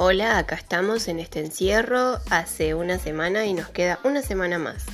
Hola, acá estamos en este encierro hace una semana y nos queda una semana más.